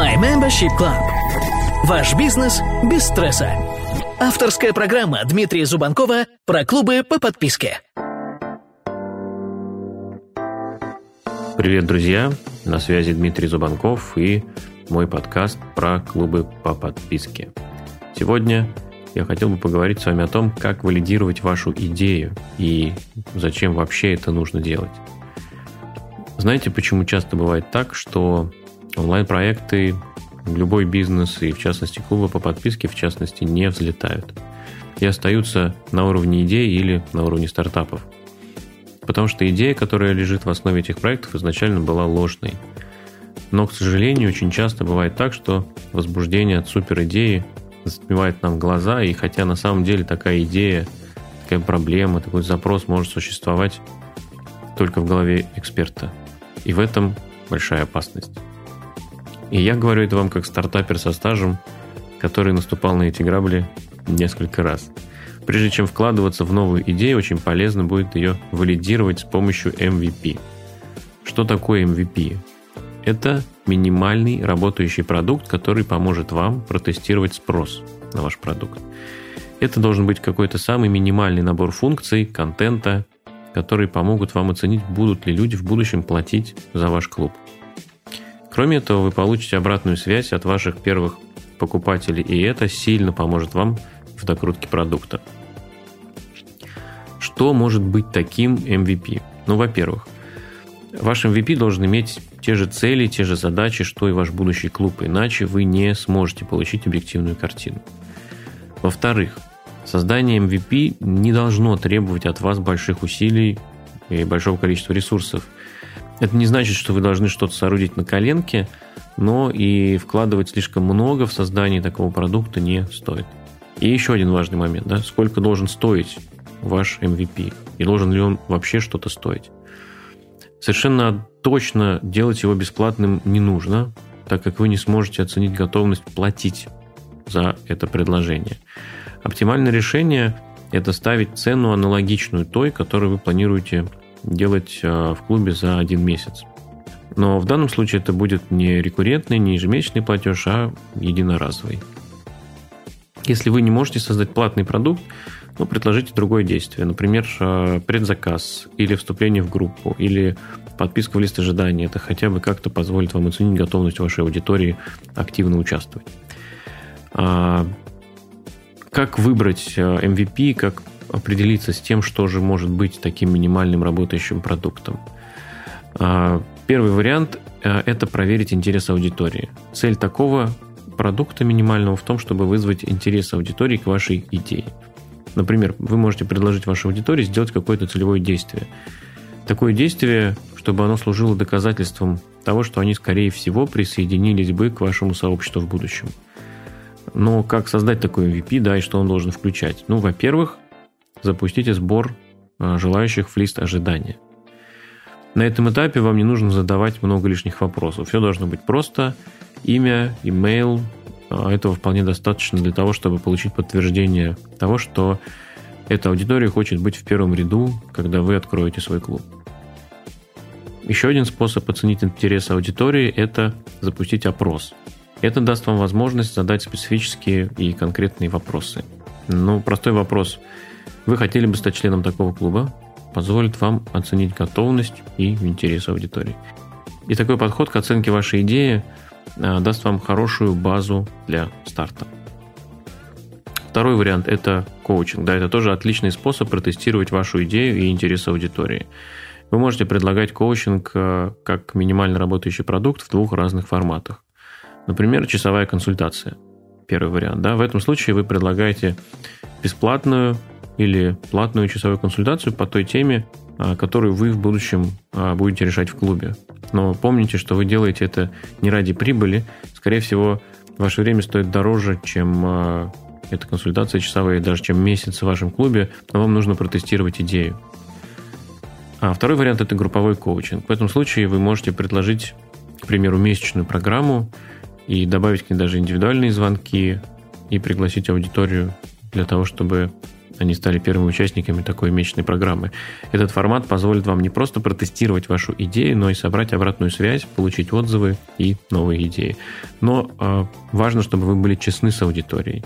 My Membership Club. Ваш бизнес без стресса. Авторская программа Дмитрия Зубанкова про клубы по подписке. Привет, друзья! На связи Дмитрий Зубанков и мой подкаст про клубы по подписке. Сегодня я хотел бы поговорить с вами о том, как валидировать вашу идею и зачем вообще это нужно делать. Знаете, почему часто бывает так, что онлайн-проекты, любой бизнес и, в частности, клубы по подписке, в частности, не взлетают и остаются на уровне идей или на уровне стартапов. Потому что идея, которая лежит в основе этих проектов, изначально была ложной. Но, к сожалению, очень часто бывает так, что возбуждение от супер идеи затмевает нам глаза, и хотя на самом деле такая идея, такая проблема, такой запрос может существовать только в голове эксперта. И в этом большая опасность. И я говорю это вам как стартапер со стажем, который наступал на эти грабли несколько раз. Прежде чем вкладываться в новую идею, очень полезно будет ее валидировать с помощью MVP. Что такое MVP? Это минимальный работающий продукт, который поможет вам протестировать спрос на ваш продукт. Это должен быть какой-то самый минимальный набор функций, контента, которые помогут вам оценить, будут ли люди в будущем платить за ваш клуб. Кроме этого, вы получите обратную связь от ваших первых покупателей, и это сильно поможет вам в докрутке продукта. Что может быть таким MVP? Ну, во-первых, ваш MVP должен иметь те же цели, те же задачи, что и ваш будущий клуб, иначе вы не сможете получить объективную картину. Во-вторых, создание MVP не должно требовать от вас больших усилий и большого количества ресурсов. Это не значит, что вы должны что-то соорудить на коленке, но и вкладывать слишком много в создание такого продукта не стоит. И еще один важный момент, да, сколько должен стоить ваш MVP, и должен ли он вообще что-то стоить. Совершенно точно делать его бесплатным не нужно, так как вы не сможете оценить готовность платить за это предложение. Оптимальное решение – это ставить цену аналогичную той, которую вы планируете делать э, в клубе за один месяц. Но в данном случае это будет не рекуррентный, не ежемесячный платеж, а единоразовый. Если вы не можете создать платный продукт, ну, предложите другое действие. Например, э, предзаказ или вступление в группу, или подписка в лист ожидания. Это хотя бы как-то позволит вам оценить готовность вашей аудитории активно участвовать. А, как выбрать MVP, э, как определиться с тем, что же может быть таким минимальным работающим продуктом? А, первый вариант э, – это проверить интерес аудитории. Цель такого продукта минимального в том, чтобы вызвать интерес аудитории к вашей идее. Например, вы можете предложить вашей аудитории сделать какое-то целевое действие. Такое действие, чтобы оно служило доказательством того, что они, скорее всего, присоединились бы к вашему сообществу в будущем. Но как создать такой MVP, да, и что он должен включать? Ну, во-первых, запустите сбор а, желающих в лист ожидания. На этом этапе вам не нужно задавать много лишних вопросов. Все должно быть просто. Имя, имейл, а этого вполне достаточно для того, чтобы получить подтверждение того, что эта аудитория хочет быть в первом ряду, когда вы откроете свой клуб. Еще один способ оценить интерес аудитории – это запустить опрос. Это даст вам возможность задать специфические и конкретные вопросы. Ну, простой вопрос. Вы хотели бы стать членом такого клуба? Позволит вам оценить готовность и интерес аудитории. И такой подход к оценке вашей идеи – Э, даст вам хорошую базу для старта. Второй вариант – это коучинг. Да, это тоже отличный способ протестировать вашу идею и интерес аудитории. Вы можете предлагать коучинг э, как минимально работающий продукт в двух разных форматах. Например, часовая консультация. Первый вариант. Да? В этом случае вы предлагаете бесплатную или платную часовую консультацию по той теме, э, которую вы в будущем будете решать в клубе. Но помните, что вы делаете это не ради прибыли. Скорее всего, ваше время стоит дороже, чем э, эта консультация часовая, даже чем месяц в вашем клубе, но вам нужно протестировать идею. А второй вариант – это групповой коучинг. В этом случае вы можете предложить, к примеру, месячную программу и добавить к ней даже индивидуальные звонки и пригласить аудиторию для того, чтобы они стали первыми участниками такой месячной программы. Этот формат позволит вам не просто протестировать вашу идею, но и собрать обратную связь, получить отзывы и новые идеи. Но э, важно, чтобы вы были честны с аудиторией.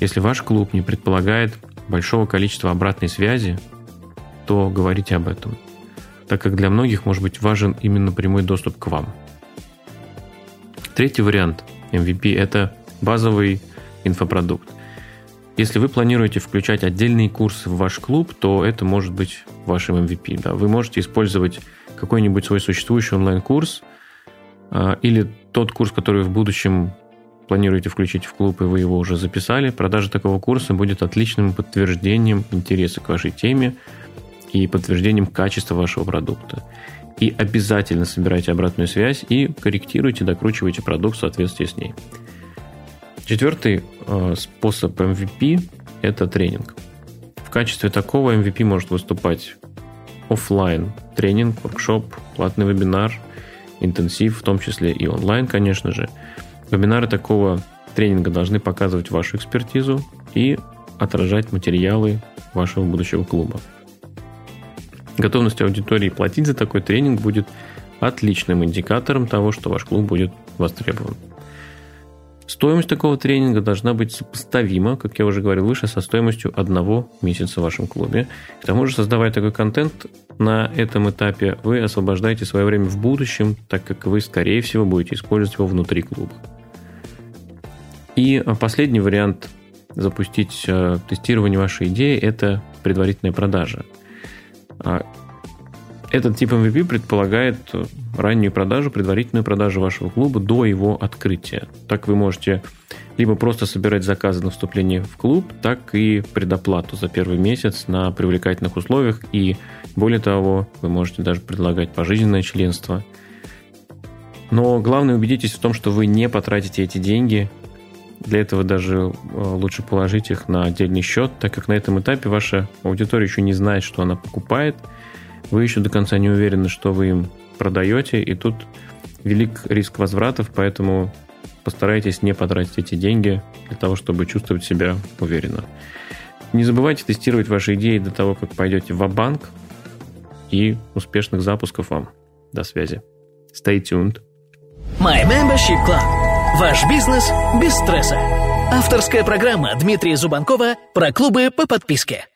Если ваш клуб не предполагает большого количества обратной связи, то говорите об этом, так как для многих может быть важен именно прямой доступ к вам. Третий вариант MVP – это базовый инфопродукт. Если вы планируете включать отдельные курсы в ваш клуб, то это может быть вашим MVP. Да. Вы можете использовать какой-нибудь свой существующий онлайн-курс э, или тот курс, который в будущем планируете включить в клуб, и вы его уже записали. Продажа такого курса будет отличным подтверждением интереса к вашей теме и подтверждением качества вашего продукта. И обязательно собирайте обратную связь и корректируйте, докручивайте продукт в соответствии с ней. Четвертый э, способ MVP – это тренинг. В качестве такого MVP может выступать офлайн тренинг, воркшоп, платный вебинар, интенсив, в том числе и онлайн, конечно же. Вебинары такого тренинга должны показывать вашу экспертизу и отражать материалы вашего будущего клуба. Готовность аудитории платить за такой тренинг будет отличным индикатором того, что ваш клуб будет востребован. Стоимость такого тренинга должна быть сопоставима, как я уже говорил выше, со стоимостью одного месяца в вашем клубе. К тому же, создавая такой контент на этом этапе, вы освобождаете свое время в будущем, так как вы, скорее всего, будете использовать его внутри клуба. И последний вариант запустить э, тестирование вашей идеи – это предварительная продажа. Этот тип MVP предполагает раннюю продажу, предварительную продажу вашего клуба до его открытия. Так вы можете либо просто собирать заказы на вступление в клуб, так и предоплату за первый месяц на привлекательных условиях. И более того, вы можете даже предлагать пожизненное членство. Но главное убедитесь в том, что вы не потратите эти деньги. Для этого даже э, лучше положить их на отдельный счет, так как на этом этапе ваша аудитория еще не знает, что она покупает – вы еще до конца не уверены, что вы им продаете, и тут велик риск возвратов, поэтому постарайтесь не потратить эти деньги для того, чтобы чувствовать себя уверенно. Не забывайте тестировать ваши идеи до того, как пойдете в банк и успешных запусков вам. До связи. Stay tuned. My Membership Club. Ваш бизнес без стресса. Авторская программа Дмитрия Зубанкова про клубы по подписке.